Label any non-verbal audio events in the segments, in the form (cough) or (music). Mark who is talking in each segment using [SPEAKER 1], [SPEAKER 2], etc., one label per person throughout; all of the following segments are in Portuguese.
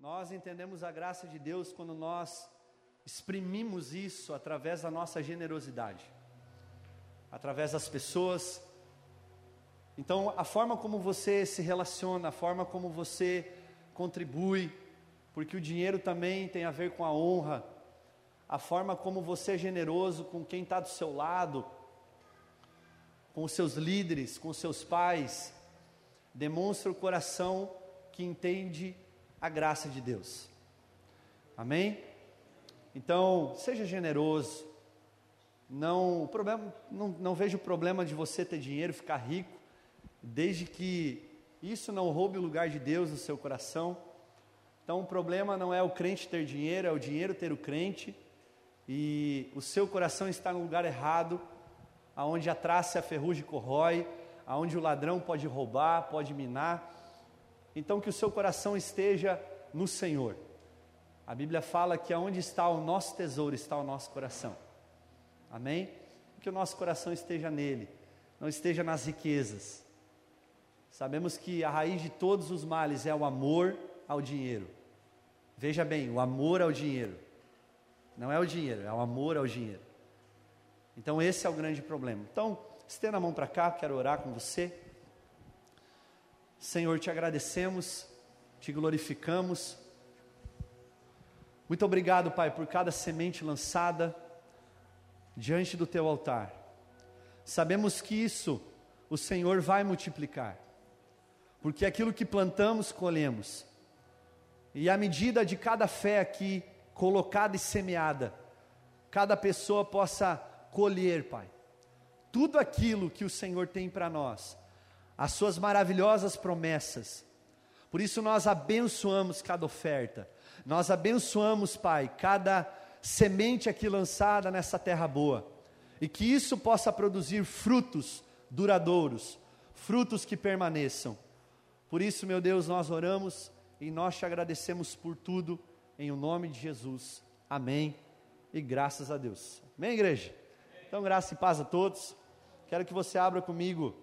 [SPEAKER 1] Nós entendemos a graça de Deus quando nós exprimimos isso através da nossa generosidade, através das pessoas. Então, a forma como você se relaciona, a forma como você contribui, porque o dinheiro também tem a ver com a honra, a forma como você é generoso com quem está do seu lado, com os seus líderes, com os seus pais, demonstra o coração que entende a graça de Deus. Amém? Então, seja generoso. Não, problema, não, não vejo problema de você ter dinheiro, ficar rico, desde que isso não roube o lugar de Deus no seu coração. Então, o problema não é o crente ter dinheiro, é o dinheiro ter o crente. E o seu coração está no lugar errado, aonde a traça e a ferrugem corrói, aonde o ladrão pode roubar, pode minar. Então que o seu coração esteja no Senhor. A Bíblia fala que aonde está o nosso tesouro está o nosso coração. Amém? Que o nosso coração esteja nele, não esteja nas riquezas. Sabemos que a raiz de todos os males é o amor ao dinheiro. Veja bem, o amor ao dinheiro. Não é o dinheiro, é o amor ao dinheiro. Então esse é o grande problema. Então, estenda a mão para cá, quero orar com você. Senhor, te agradecemos, te glorificamos. Muito obrigado, Pai, por cada semente lançada diante do teu altar. Sabemos que isso o Senhor vai multiplicar, porque aquilo que plantamos, colhemos. E à medida de cada fé aqui colocada e semeada, cada pessoa possa colher, Pai, tudo aquilo que o Senhor tem para nós, as Suas maravilhosas promessas. Por isso nós abençoamos cada oferta, nós abençoamos, Pai, cada semente aqui lançada nessa terra boa, e que isso possa produzir frutos duradouros, frutos que permaneçam. Por isso, meu Deus, nós oramos e nós te agradecemos por tudo, em o nome de Jesus. Amém. E graças a Deus. Amém, igreja? Então, graça e paz a todos. Quero que você abra comigo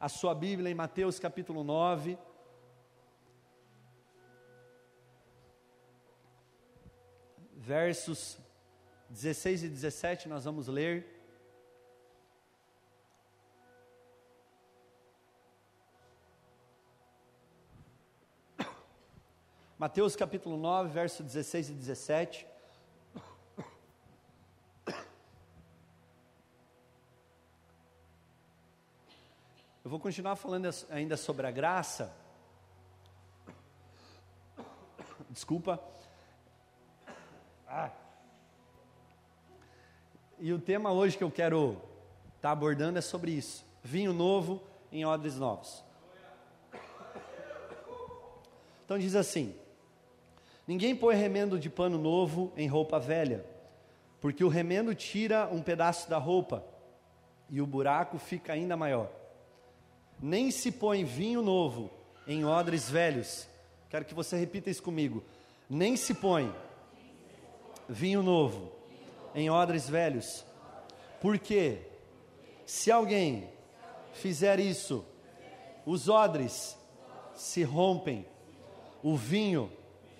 [SPEAKER 1] a sua Bíblia em Mateus capítulo 9. Versos 16 e 17, nós vamos ler. Mateus capítulo 9, verso 16 e 17. Eu vou continuar falando ainda sobre a graça. Desculpa. Ah. E o tema hoje que eu quero estar tá abordando é sobre isso: vinho novo em odres novos. Então diz assim: Ninguém põe remendo de pano novo em roupa velha, porque o remendo tira um pedaço da roupa e o buraco fica ainda maior nem se põe vinho novo em odres velhos. Quero que você repita isso comigo. Nem se põe vinho novo em odres velhos. Porque se alguém fizer isso, os odres se rompem, o vinho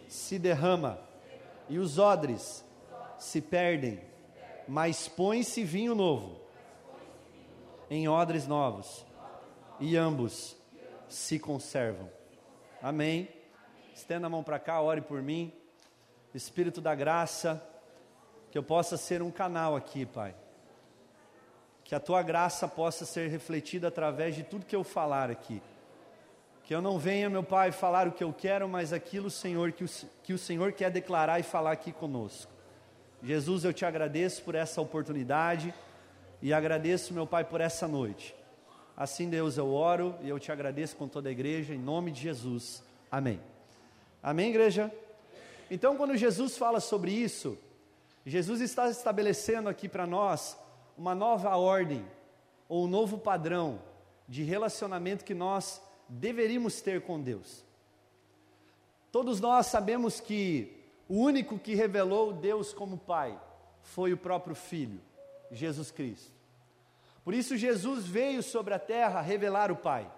[SPEAKER 1] se derrama e os odres se perdem, mas põe-se vinho novo em odres novos e ambos se conservam. Amém. Estenda a mão para cá, ore por mim. Espírito da graça, que eu possa ser um canal aqui, Pai. Que a tua graça possa ser refletida através de tudo que eu falar aqui. Que eu não venha, meu Pai, falar o que eu quero, mas aquilo, Senhor, que o, que o Senhor quer declarar e falar aqui conosco. Jesus, eu te agradeço por essa oportunidade e agradeço, meu Pai, por essa noite. Assim, Deus, eu oro e eu te agradeço com toda a igreja, em nome de Jesus. Amém. Amém, igreja? Então, quando Jesus fala sobre isso, Jesus está estabelecendo aqui para nós uma nova ordem, ou um novo padrão de relacionamento que nós deveríamos ter com Deus. Todos nós sabemos que o único que revelou Deus como Pai foi o próprio Filho, Jesus Cristo. Por isso, Jesus veio sobre a terra revelar o Pai.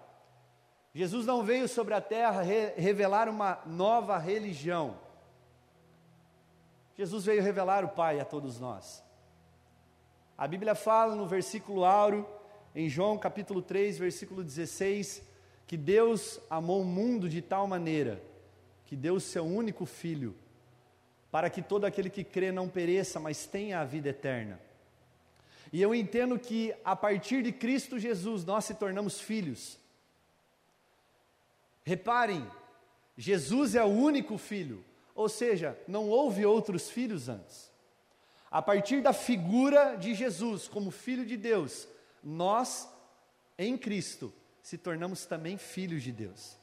[SPEAKER 1] Jesus não veio sobre a terra re revelar uma nova religião. Jesus veio revelar o Pai a todos nós. A Bíblia fala no versículo áureo, em João capítulo 3, versículo 16, que Deus amou o mundo de tal maneira que deu o seu único filho, para que todo aquele que crê não pereça, mas tenha a vida eterna. E eu entendo que a partir de Cristo Jesus nós se tornamos filhos. Reparem, Jesus é o único filho, ou seja, não houve outros filhos antes. A partir da figura de Jesus como filho de Deus, nós, em Cristo, se tornamos também filhos de Deus.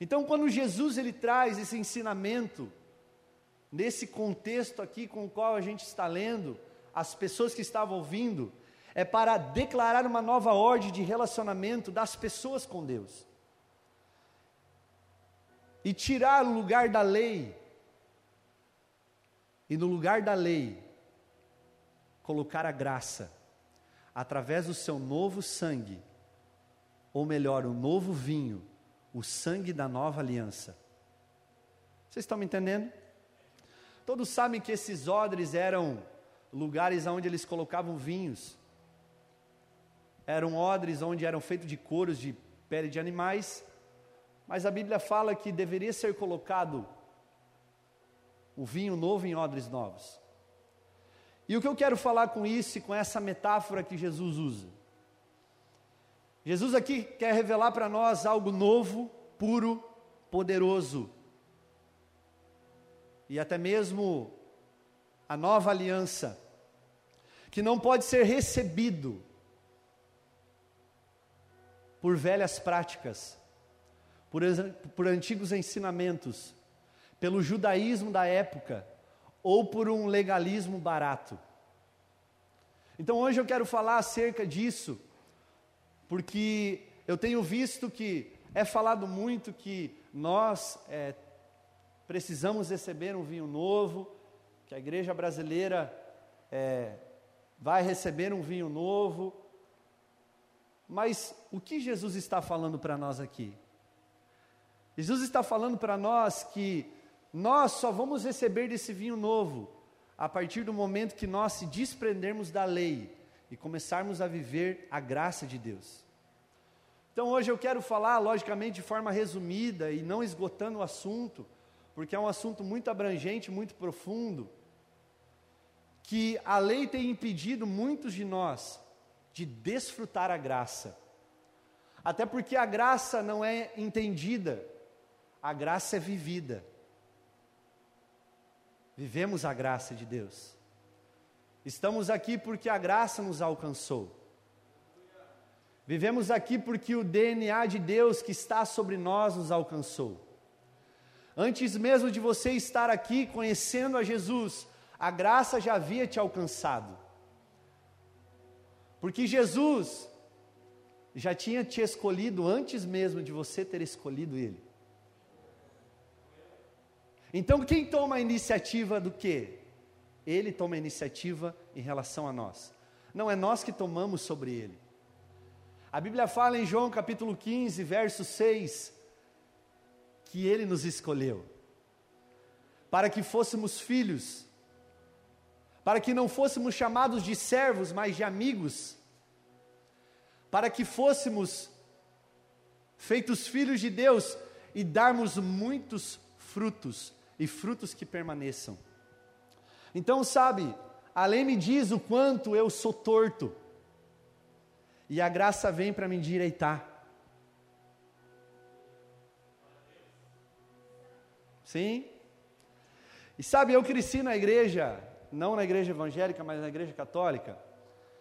[SPEAKER 1] Então, quando Jesus ele traz esse ensinamento, nesse contexto aqui com o qual a gente está lendo, as pessoas que estavam ouvindo, é para declarar uma nova ordem de relacionamento das pessoas com Deus. E tirar o lugar da lei, e no lugar da lei, colocar a graça, através do seu novo sangue, ou melhor, o novo vinho, o sangue da nova aliança. Vocês estão me entendendo? Todos sabem que esses odres eram lugares onde eles colocavam vinhos. Eram odres onde eram feitos de couros de pele de animais, mas a Bíblia fala que deveria ser colocado o vinho novo em odres novos. E o que eu quero falar com isso e com essa metáfora que Jesus usa? Jesus aqui quer revelar para nós algo novo, puro, poderoso. E até mesmo a nova aliança, que não pode ser recebido por velhas práticas, por, por antigos ensinamentos, pelo judaísmo da época ou por um legalismo barato. Então hoje eu quero falar acerca disso, porque eu tenho visto que é falado muito que nós é, precisamos receber um vinho novo, que a igreja brasileira é, vai receber um vinho novo. Mas o que Jesus está falando para nós aqui? Jesus está falando para nós que nós só vamos receber desse vinho novo a partir do momento que nós se desprendermos da lei e começarmos a viver a graça de Deus. Então hoje eu quero falar, logicamente, de forma resumida e não esgotando o assunto, porque é um assunto muito abrangente, muito profundo, que a lei tem impedido muitos de nós de desfrutar a graça. Até porque a graça não é entendida, a graça é vivida. Vivemos a graça de Deus. Estamos aqui porque a graça nos alcançou. Vivemos aqui porque o DNA de Deus que está sobre nós nos alcançou. Antes mesmo de você estar aqui conhecendo a Jesus, a graça já havia te alcançado. Porque Jesus já tinha te escolhido antes mesmo de você ter escolhido Ele. Então quem toma a iniciativa do quê? Ele toma a iniciativa em relação a nós. Não é nós que tomamos sobre Ele. A Bíblia fala em João capítulo 15, verso 6, que Ele nos escolheu, para que fôssemos filhos, para que não fôssemos chamados de servos, mas de amigos, para que fôssemos feitos filhos de Deus e darmos muitos frutos, e frutos que permaneçam. Então, sabe, a lei me diz o quanto eu sou torto, e a graça vem para me endireitar. Sim? E sabe, eu cresci na igreja, não na igreja evangélica, mas na igreja católica,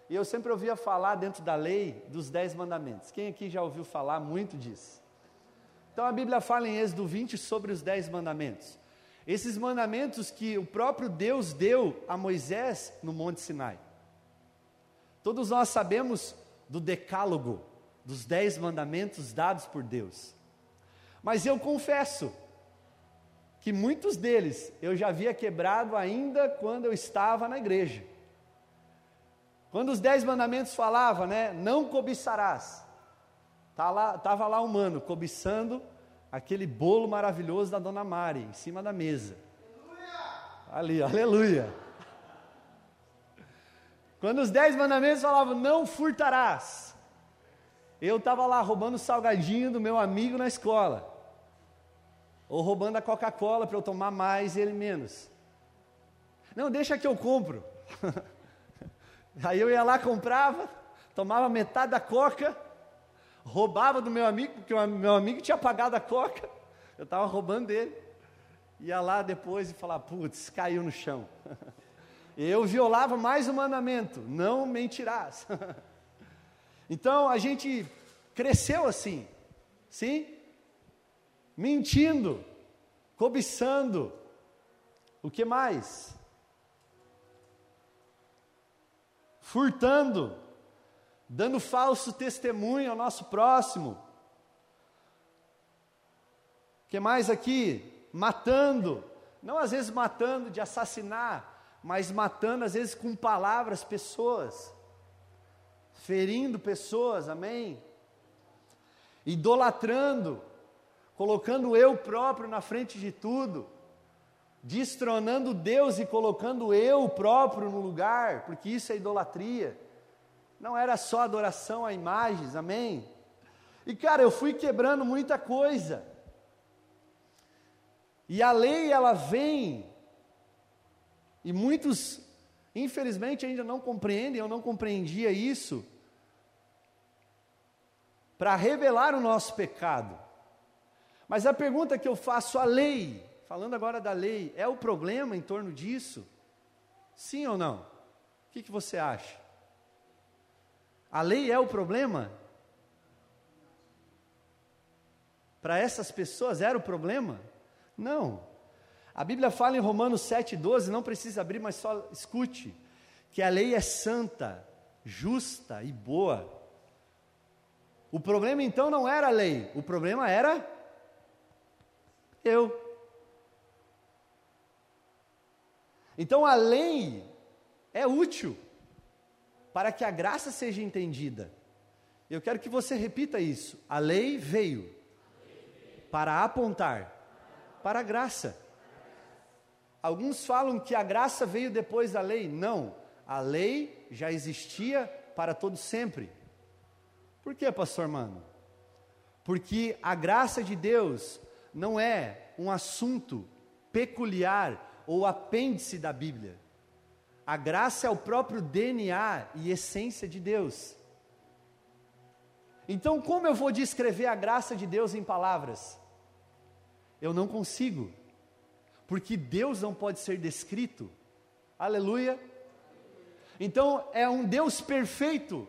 [SPEAKER 1] e eu sempre ouvia falar dentro da lei dos dez mandamentos. Quem aqui já ouviu falar muito disso? Então a Bíblia fala em Êxodo 20 sobre os dez mandamentos. Esses mandamentos que o próprio Deus deu a Moisés no Monte Sinai. Todos nós sabemos do decálogo, dos dez mandamentos dados por Deus. Mas eu confesso, que muitos deles eu já havia quebrado ainda quando eu estava na igreja. Quando os dez mandamentos falavam, né, não cobiçarás. Tá lá, tava lá o mano cobiçando aquele bolo maravilhoso da dona Mari em cima da mesa. Ali, aleluia. Quando os dez mandamentos falavam, não furtarás. Eu estava lá roubando o salgadinho do meu amigo na escola. Ou roubando a Coca-Cola para eu tomar mais e ele menos. Não, deixa que eu compro. (laughs) Aí eu ia lá, comprava, tomava metade da coca, roubava do meu amigo, porque o meu amigo tinha pagado a coca, eu estava roubando dele. Ia lá depois e falava, putz, caiu no chão. (laughs) Eu violava mais o mandamento, não mentirás. (laughs) Então a gente cresceu assim, sim? Mentindo, cobiçando, o que mais? Furtando, dando falso testemunho ao nosso próximo. O que mais aqui? Matando, não às vezes matando de assassinar, mas matando às vezes com palavras pessoas, ferindo pessoas, amém? Idolatrando, colocando eu próprio na frente de tudo, destronando Deus e colocando eu próprio no lugar, porque isso é idolatria. Não era só adoração a imagens, amém? E cara, eu fui quebrando muita coisa. E a lei ela vem e muitos infelizmente ainda não compreendem, eu não compreendia isso, para revelar o nosso pecado. Mas a pergunta que eu faço, a lei, falando agora da lei, é o problema em torno disso? Sim ou não? O que, que você acha? A lei é o problema? Para essas pessoas era o problema? Não. A Bíblia fala em Romanos 7,12, não precisa abrir, mas só escute, que a lei é santa, justa e boa. O problema então não era a lei, o problema era eu. Então a lei é útil para que a graça seja entendida. Eu quero que você repita isso. A lei veio para apontar para a graça. Alguns falam que a graça veio depois da lei. Não, a lei já existia para todo sempre. Por que, pastor mano? Porque a graça de Deus não é um assunto peculiar ou apêndice da Bíblia. A graça é o próprio DNA e essência de Deus. Então, como eu vou descrever a graça de Deus em palavras? Eu não consigo, porque Deus não pode ser descrito. Aleluia. Então, é um Deus perfeito,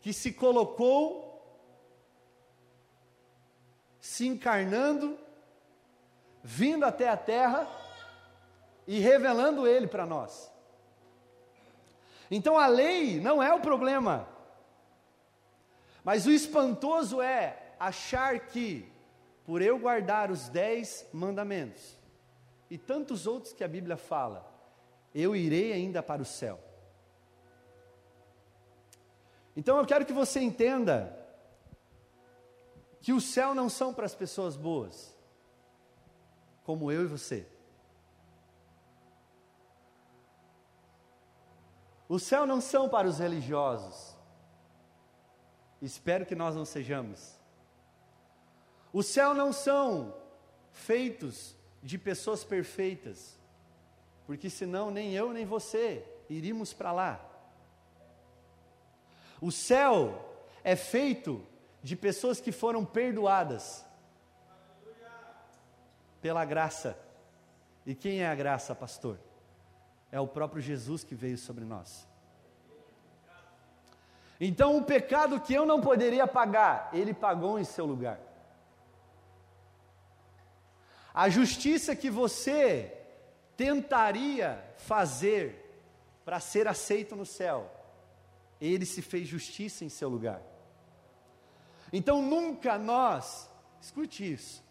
[SPEAKER 1] que se colocou se encarnando, vindo até a terra e revelando Ele para nós. Então a lei não é o problema, mas o espantoso é achar que, por eu guardar os dez mandamentos e tantos outros que a Bíblia fala, eu irei ainda para o céu. Então eu quero que você entenda que o céu não são para as pessoas boas, como eu e você. O céu não são para os religiosos. Espero que nós não sejamos. O céu não são feitos de pessoas perfeitas, porque senão nem eu nem você iríamos para lá. O céu é feito de pessoas que foram perdoadas pela graça. E quem é a graça, pastor? É o próprio Jesus que veio sobre nós. Então, o pecado que eu não poderia pagar, ele pagou em seu lugar. A justiça que você tentaria fazer para ser aceito no céu, ele se fez justiça em seu lugar. Então nunca nós, escute isso,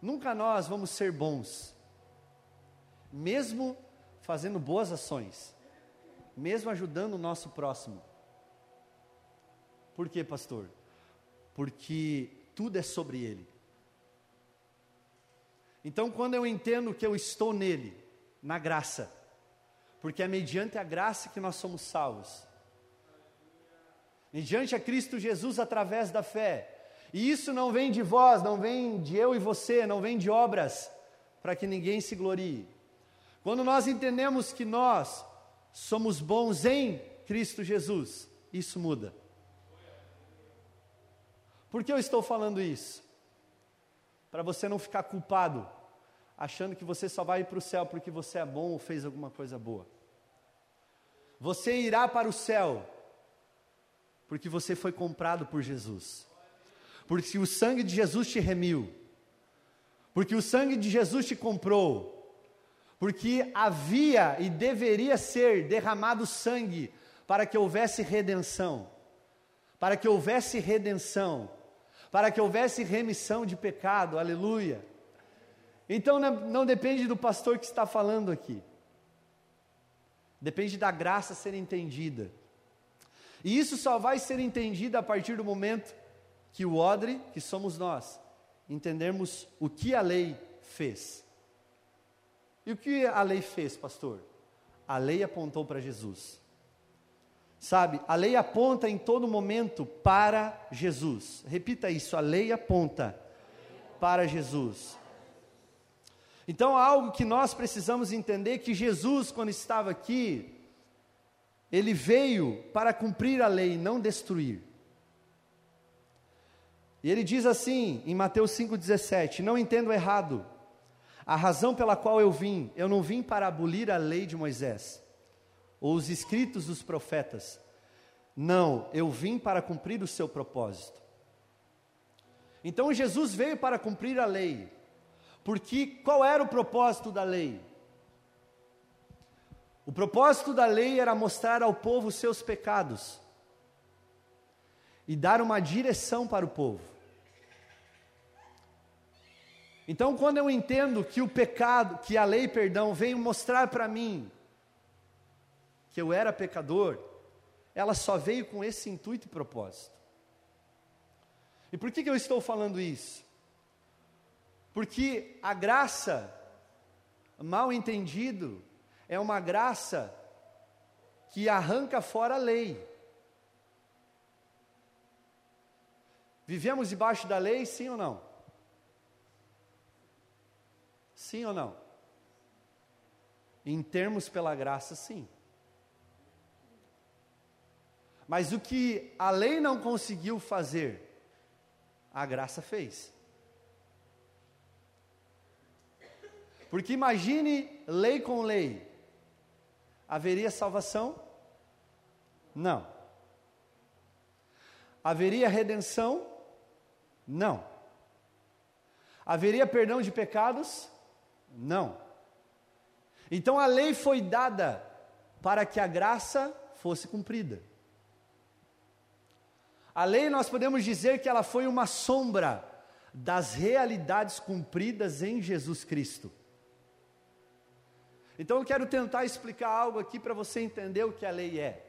[SPEAKER 1] nunca nós vamos ser bons, mesmo fazendo boas ações, mesmo ajudando o nosso próximo. Por quê, pastor? Porque tudo é sobre Ele. Então, quando eu entendo que eu estou nele, na graça, porque é mediante a graça que nós somos salvos, mediante a Cristo Jesus através da fé, e isso não vem de vós, não vem de eu e você, não vem de obras, para que ninguém se glorie. Quando nós entendemos que nós somos bons em Cristo Jesus, isso muda. Por que eu estou falando isso? Para você não ficar culpado, achando que você só vai para o céu porque você é bom ou fez alguma coisa boa. Você irá para o céu porque você foi comprado por Jesus. Porque o sangue de Jesus te remiu. Porque o sangue de Jesus te comprou. Porque havia e deveria ser derramado sangue para que houvesse redenção. Para que houvesse redenção para que houvesse remissão de pecado, aleluia. Então não, depende do pastor que está falando aqui, depende da graça ser entendida. E isso só vai ser entendido a partir do momento que o odre, que somos nós, entendermos o que a lei fez. E o que a lei fez, pastor? A lei apontou para Jesus. Sabe, a lei aponta em todo momento para Jesus. Repita isso, a lei aponta para Jesus. Então, algo que nós precisamos entender que Jesus, quando estava aqui, ele veio para cumprir a lei, não destruir. E ele diz assim, em Mateus 5,17: Não entendo errado, a razão pela qual eu vim, eu não vim para abolir a lei de Moisés ou os escritos dos profetas. Não, eu vim para cumprir o seu propósito. Então Jesus veio para cumprir a lei. Porque qual era o propósito da lei? O propósito da lei era mostrar ao povo os seus pecados e dar uma direção para o povo. Então, quando eu entendo que o pecado, que a lei, perdão, veio mostrar para mim que eu era pecador, ela só veio com esse intuito e propósito. E por que, que eu estou falando isso? Porque a graça, mal entendido, é uma graça que arranca fora a lei. Vivemos debaixo da lei, sim ou não? Sim ou não? Em termos pela graça, sim. Mas o que a lei não conseguiu fazer, a graça fez. Porque imagine lei com lei. Haveria salvação? Não. Haveria redenção? Não. Haveria perdão de pecados? Não. Então a lei foi dada para que a graça fosse cumprida. A lei, nós podemos dizer que ela foi uma sombra das realidades cumpridas em Jesus Cristo. Então eu quero tentar explicar algo aqui para você entender o que a lei é.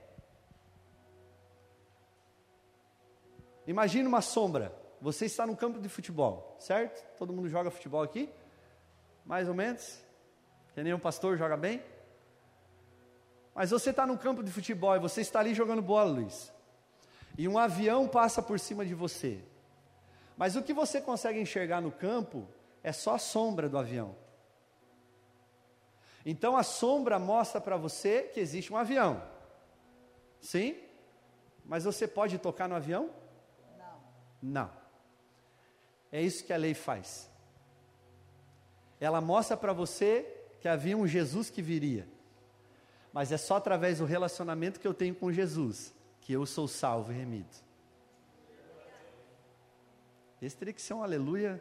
[SPEAKER 1] Imagine uma sombra. Você está no campo de futebol, certo? Todo mundo joga futebol aqui? Mais ou menos? Que nem um pastor joga bem? Mas você está no campo de futebol e você está ali jogando bola, Luiz e um avião passa por cima de você. Mas o que você consegue enxergar no campo é só a sombra do avião. Então a sombra mostra para você que existe um avião. Sim? Mas você pode tocar no avião? Não. Não. É isso que a lei faz. Ela mostra para você que havia um Jesus que viria. Mas é só através do relacionamento que eu tenho com Jesus que eu sou salvo e remido. Esse teria que ser um aleluia.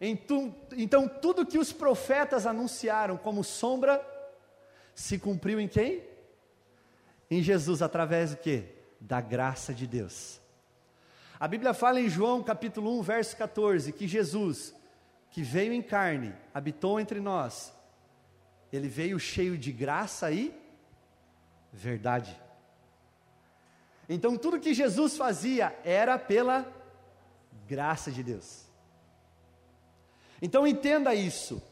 [SPEAKER 1] Então, tudo que os profetas anunciaram como sombra, se cumpriu em quem? Em Jesus, através do que? Da graça de Deus. A Bíblia fala em João capítulo 1, verso 14, que Jesus, que veio em carne, habitou entre nós, ele veio cheio de graça e verdade. Então tudo que Jesus fazia era pela graça de Deus. Então entenda isso.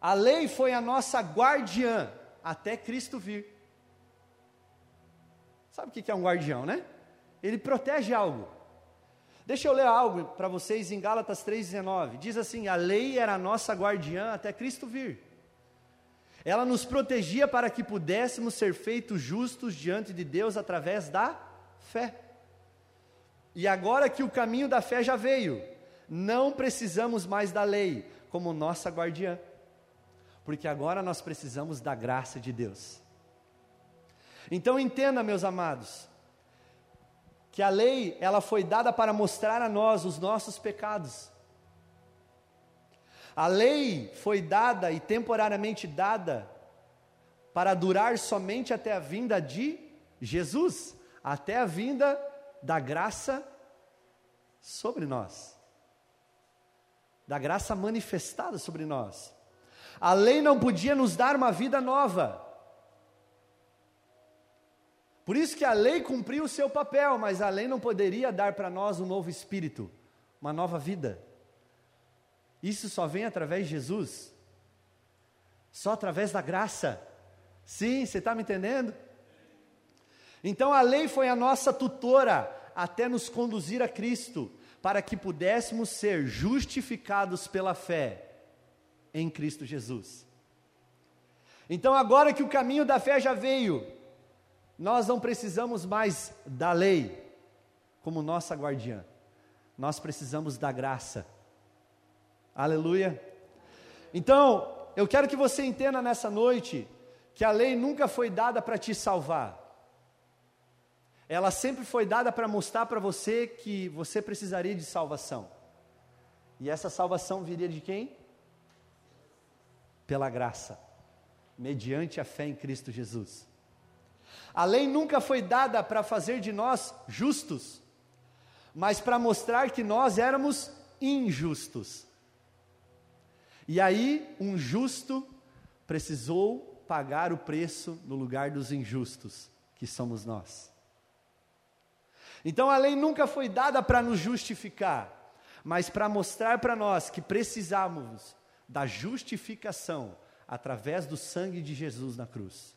[SPEAKER 1] A lei foi a nossa guardiã até Cristo vir. Sabe o que é um guardião, né? Ele protege algo. Deixa eu ler algo para vocês em Gálatas 3,19. Diz assim: A lei era a nossa guardiã até Cristo vir. Ela nos protegia para que pudéssemos ser feitos justos diante de Deus através da fé. E agora que o caminho da fé já veio, não precisamos mais da lei como nossa guardiã, porque agora nós precisamos da graça de Deus. Então entenda, meus amados, que a lei ela foi dada para mostrar a nós os nossos pecados. A lei foi dada e temporariamente dada para durar somente até a vinda de Jesus, até a vinda da graça sobre nós. Da graça manifestada sobre nós. A lei não podia nos dar uma vida nova. Por isso que a lei cumpriu o seu papel, mas a lei não poderia dar para nós um novo espírito, uma nova vida. Isso só vem através de Jesus, só através da graça. Sim, você está me entendendo? Então a lei foi a nossa tutora até nos conduzir a Cristo, para que pudéssemos ser justificados pela fé em Cristo Jesus. Então, agora que o caminho da fé já veio, nós não precisamos mais da lei como nossa guardiã, nós precisamos da graça Aleluia. Então, eu quero que você entenda nessa noite que a lei nunca foi dada para te salvar. Ela sempre foi dada para mostrar para você que você precisaria de salvação. E essa salvação viria de quem? Pela graça, mediante a fé em Cristo Jesus. A lei nunca foi dada para fazer de nós justos, mas para mostrar que nós éramos injustos. E aí, um justo precisou pagar o preço no lugar dos injustos, que somos nós. Então a lei nunca foi dada para nos justificar, mas para mostrar para nós que precisávamos da justificação através do sangue de Jesus na cruz.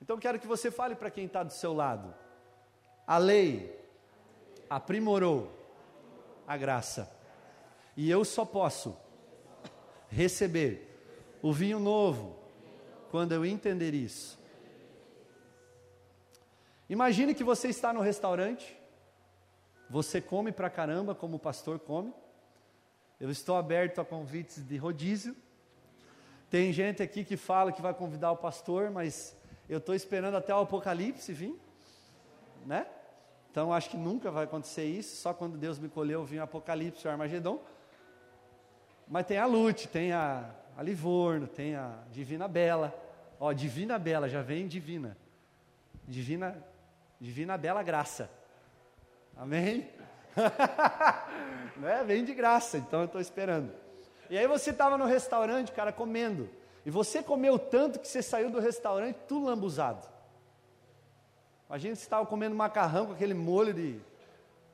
[SPEAKER 1] Então quero que você fale para quem está do seu lado. A lei aprimorou a graça. E eu só posso receber o vinho novo quando eu entender isso. Imagine que você está no restaurante, você come pra caramba, como o pastor come. Eu estou aberto a convites de rodízio. Tem gente aqui que fala que vai convidar o pastor, mas eu estou esperando até o Apocalipse vir, né? Então acho que nunca vai acontecer isso, só quando Deus me colheu vir o Apocalipse, o Armagedon. Mas tem a Lute, tem a, a Livorno, tem a Divina Bela. Ó, Divina Bela, já vem Divina. Divina, Divina Bela Graça. Amém? (laughs) né? Vem de graça, então eu estou esperando. E aí você estava no restaurante, cara, comendo. E você comeu tanto que você saiu do restaurante tudo lambuzado. Imagina se estava comendo macarrão com aquele molho de,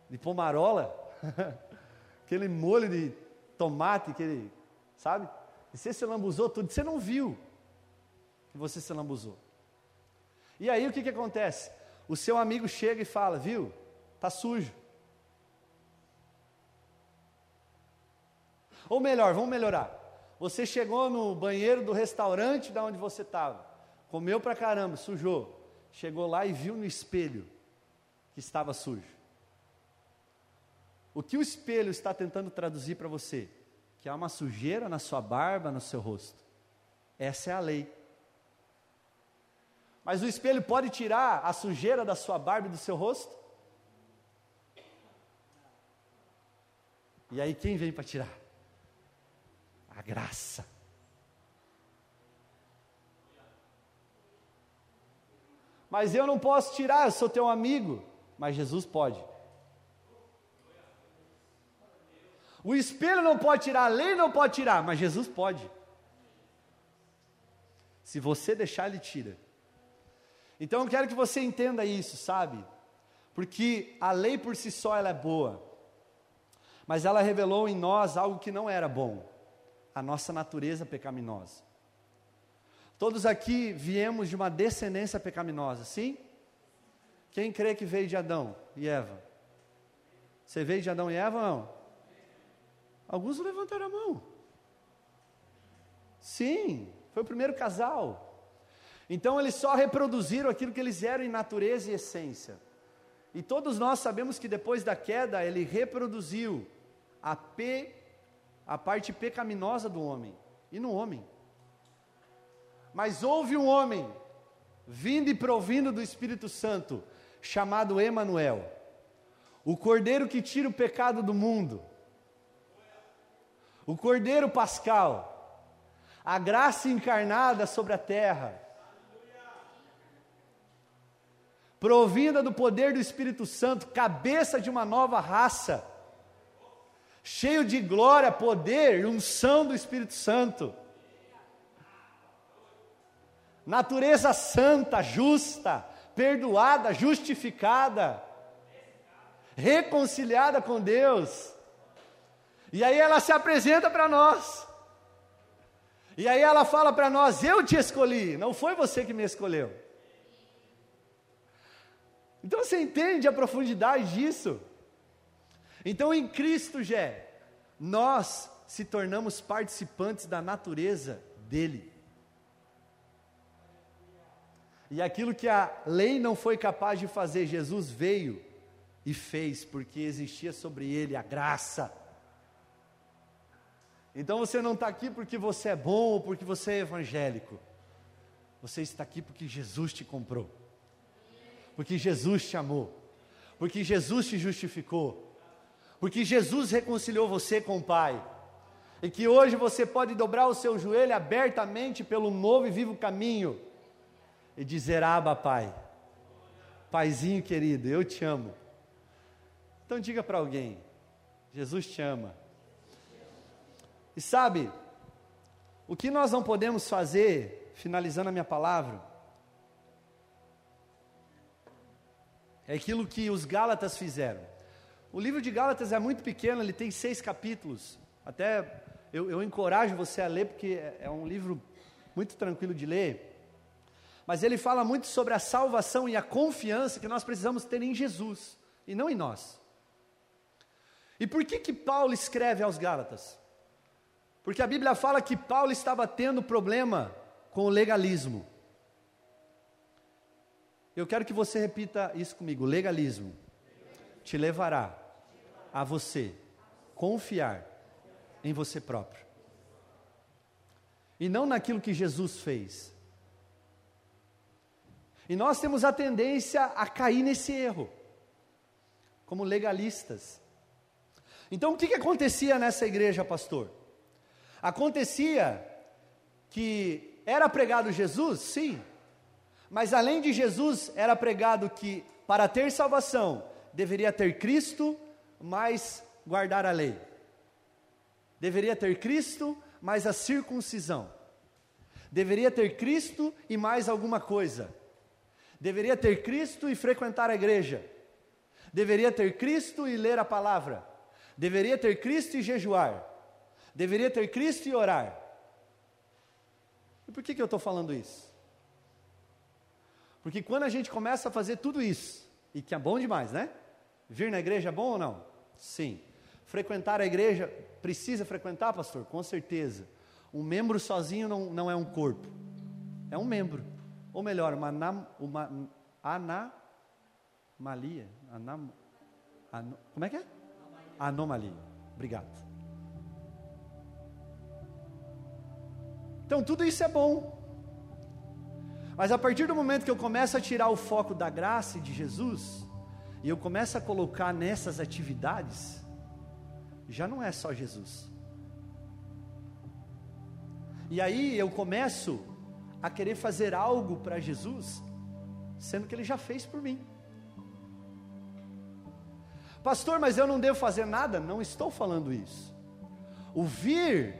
[SPEAKER 1] de pomarola, (laughs) aquele molho de tomate que ele, sabe? E você se lambuzou tudo, você não viu que você se lambuzou. E aí o que, que acontece? O seu amigo chega e fala, viu? Tá sujo. Ou melhor, vamos melhorar. Você chegou no banheiro do restaurante da onde você estava, comeu pra caramba, sujou. Chegou lá e viu no espelho que estava sujo. O que o espelho está tentando traduzir para você? Que há uma sujeira na sua barba, no seu rosto. Essa é a lei. Mas o espelho pode tirar a sujeira da sua barba e do seu rosto? E aí quem vem para tirar? A graça. Mas eu não posso tirar, eu sou teu amigo. Mas Jesus pode. O espelho não pode tirar, a lei não pode tirar, mas Jesus pode. Se você deixar, ele tira. Então eu quero que você entenda isso, sabe? Porque a lei por si só ela é boa, mas ela revelou em nós algo que não era bom, a nossa natureza pecaminosa. Todos aqui viemos de uma descendência pecaminosa, sim? Quem crê que veio de Adão e Eva? Você veio de Adão e Eva não? Alguns levantaram a mão. Sim, foi o primeiro casal. Então eles só reproduziram aquilo que eles eram em natureza e essência. E todos nós sabemos que depois da queda ele reproduziu a, pe, a parte pecaminosa do homem e no homem. Mas houve um homem vindo e provindo do Espírito Santo, chamado Emanuel, o Cordeiro que tira o pecado do mundo, o Cordeiro Pascal, a graça encarnada sobre a terra, provinda do poder do Espírito Santo, cabeça de uma nova raça, cheio de glória, poder e unção do Espírito Santo. Natureza santa, justa, perdoada, justificada, reconciliada com Deus. E aí ela se apresenta para nós. E aí ela fala para nós: Eu te escolhi, não foi você que me escolheu. Então você entende a profundidade disso? Então em Cristo, Jé, nós se tornamos participantes da natureza dele. E aquilo que a lei não foi capaz de fazer, Jesus veio e fez, porque existia sobre ele a graça. Então você não está aqui porque você é bom ou porque você é evangélico. Você está aqui porque Jesus te comprou porque Jesus te amou, porque Jesus te justificou, porque Jesus reconciliou você com o Pai, e que hoje você pode dobrar o seu joelho abertamente pelo novo e vivo caminho e dizer: Aba, Pai, Paizinho querido, eu te amo. Então diga para alguém: Jesus te ama. E sabe, o que nós não podemos fazer, finalizando a minha palavra, É aquilo que os Gálatas fizeram. O livro de Gálatas é muito pequeno, ele tem seis capítulos. Até eu, eu encorajo você a ler, porque é, é um livro muito tranquilo de ler. Mas ele fala muito sobre a salvação e a confiança que nós precisamos ter em Jesus e não em nós. E por que que Paulo escreve aos Gálatas? Porque a Bíblia fala que Paulo estava tendo problema com o legalismo. Eu quero que você repita isso comigo: legalismo te levará a você confiar em você próprio e não naquilo que Jesus fez. E nós temos a tendência a cair nesse erro, como legalistas. Então o que, que acontecia nessa igreja, pastor? Acontecia que era pregado Jesus, sim, mas além de Jesus, era pregado que para ter salvação deveria ter Cristo, mais guardar a lei. Deveria ter Cristo, mais a circuncisão. Deveria ter Cristo e mais alguma coisa. Deveria ter Cristo e frequentar a igreja. Deveria ter Cristo e ler a palavra. Deveria ter Cristo e jejuar. Deveria ter Cristo e orar. E por que, que eu estou falando isso? Porque quando a gente começa a fazer tudo isso, e que é bom demais, né? Vir na igreja é bom ou não? Sim. Frequentar a igreja, precisa frequentar, pastor? Com certeza. Um membro sozinho não, não é um corpo, é um membro. Ou melhor, uma, anam, uma anamalia. Anam, an, como é que é? Anomalia. Obrigado. Então tudo isso é bom. Mas a partir do momento que eu começo a tirar o foco da graça de Jesus, e eu começo a colocar nessas atividades, já não é só Jesus. E aí eu começo a querer fazer algo para Jesus, sendo que Ele já fez por mim. Pastor, mas eu não devo fazer nada? Não estou falando isso. O vir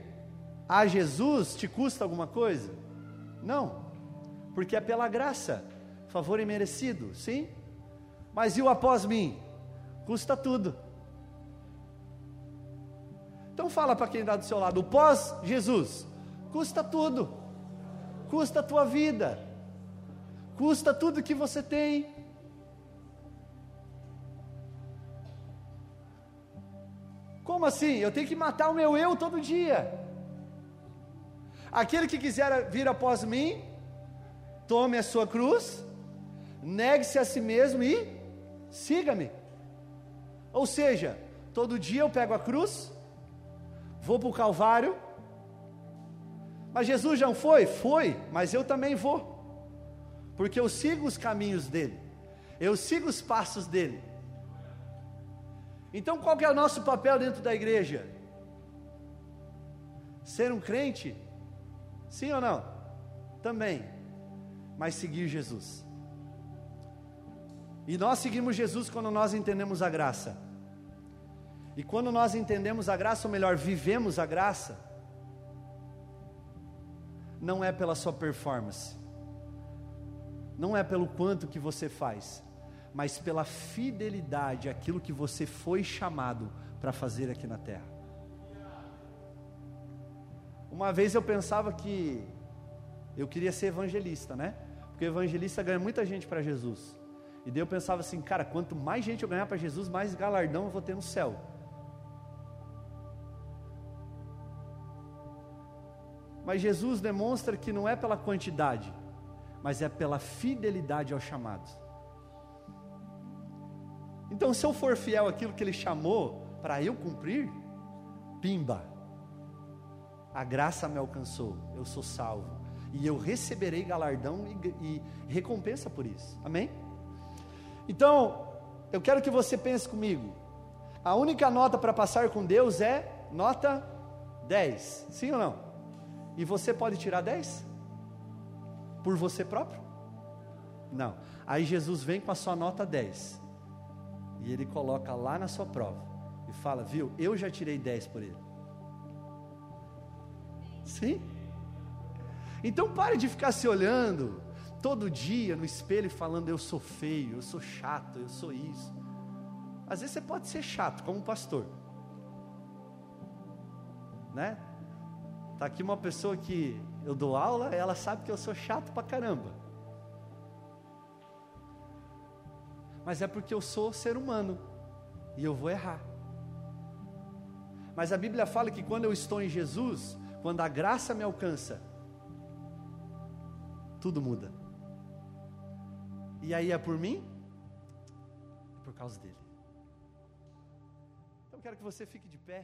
[SPEAKER 1] a Jesus te custa alguma coisa? Não porque é pela graça. Favor imerecido, sim. Mas e o após mim? Custa tudo. Então fala para quem está do seu lado, o pós Jesus custa tudo. Custa a tua vida. Custa tudo que você tem. Como assim? Eu tenho que matar o meu eu todo dia. Aquele que quiser vir após mim, tome a sua cruz, negue-se a si mesmo e siga-me. Ou seja, todo dia eu pego a cruz, vou para o Calvário, mas Jesus já foi? Foi, mas eu também vou, porque eu sigo os caminhos dele, eu sigo os passos dele. Então qual que é o nosso papel dentro da igreja? Ser um crente? Sim ou não? Também. Mas seguir Jesus. E nós seguimos Jesus quando nós entendemos a graça. E quando nós entendemos a graça, ou melhor, vivemos a graça, não é pela sua performance, não é pelo quanto que você faz, mas pela fidelidade àquilo que você foi chamado para fazer aqui na terra. Uma vez eu pensava que eu queria ser evangelista, né? Porque evangelista ganha muita gente para Jesus. E daí eu pensava assim, cara, quanto mais gente eu ganhar para Jesus, mais galardão eu vou ter no céu. Mas Jesus demonstra que não é pela quantidade, mas é pela fidelidade ao chamado. Então, se eu for fiel àquilo que Ele chamou para eu cumprir, pimba, a graça me alcançou, eu sou salvo, e eu receberei galardão e, e recompensa por isso, amém? Então, eu quero que você pense comigo, a única nota para passar com Deus é nota 10, sim ou não? E você pode tirar 10? Por você próprio? Não. Aí Jesus vem com a sua nota 10 e ele coloca lá na sua prova e fala: Viu, eu já tirei 10 por ele. Sim? Então pare de ficar se olhando todo dia no espelho e falando: Eu sou feio, eu sou chato, eu sou isso. Às vezes você pode ser chato, como pastor, né? Tá aqui uma pessoa que eu dou aula, ela sabe que eu sou chato pra caramba. mas é porque eu sou ser humano e eu vou errar. Mas a Bíblia fala que quando eu estou em Jesus, quando a graça me alcança, tudo muda. E aí é por mim? É por causa dele. Então quero que você fique de pé.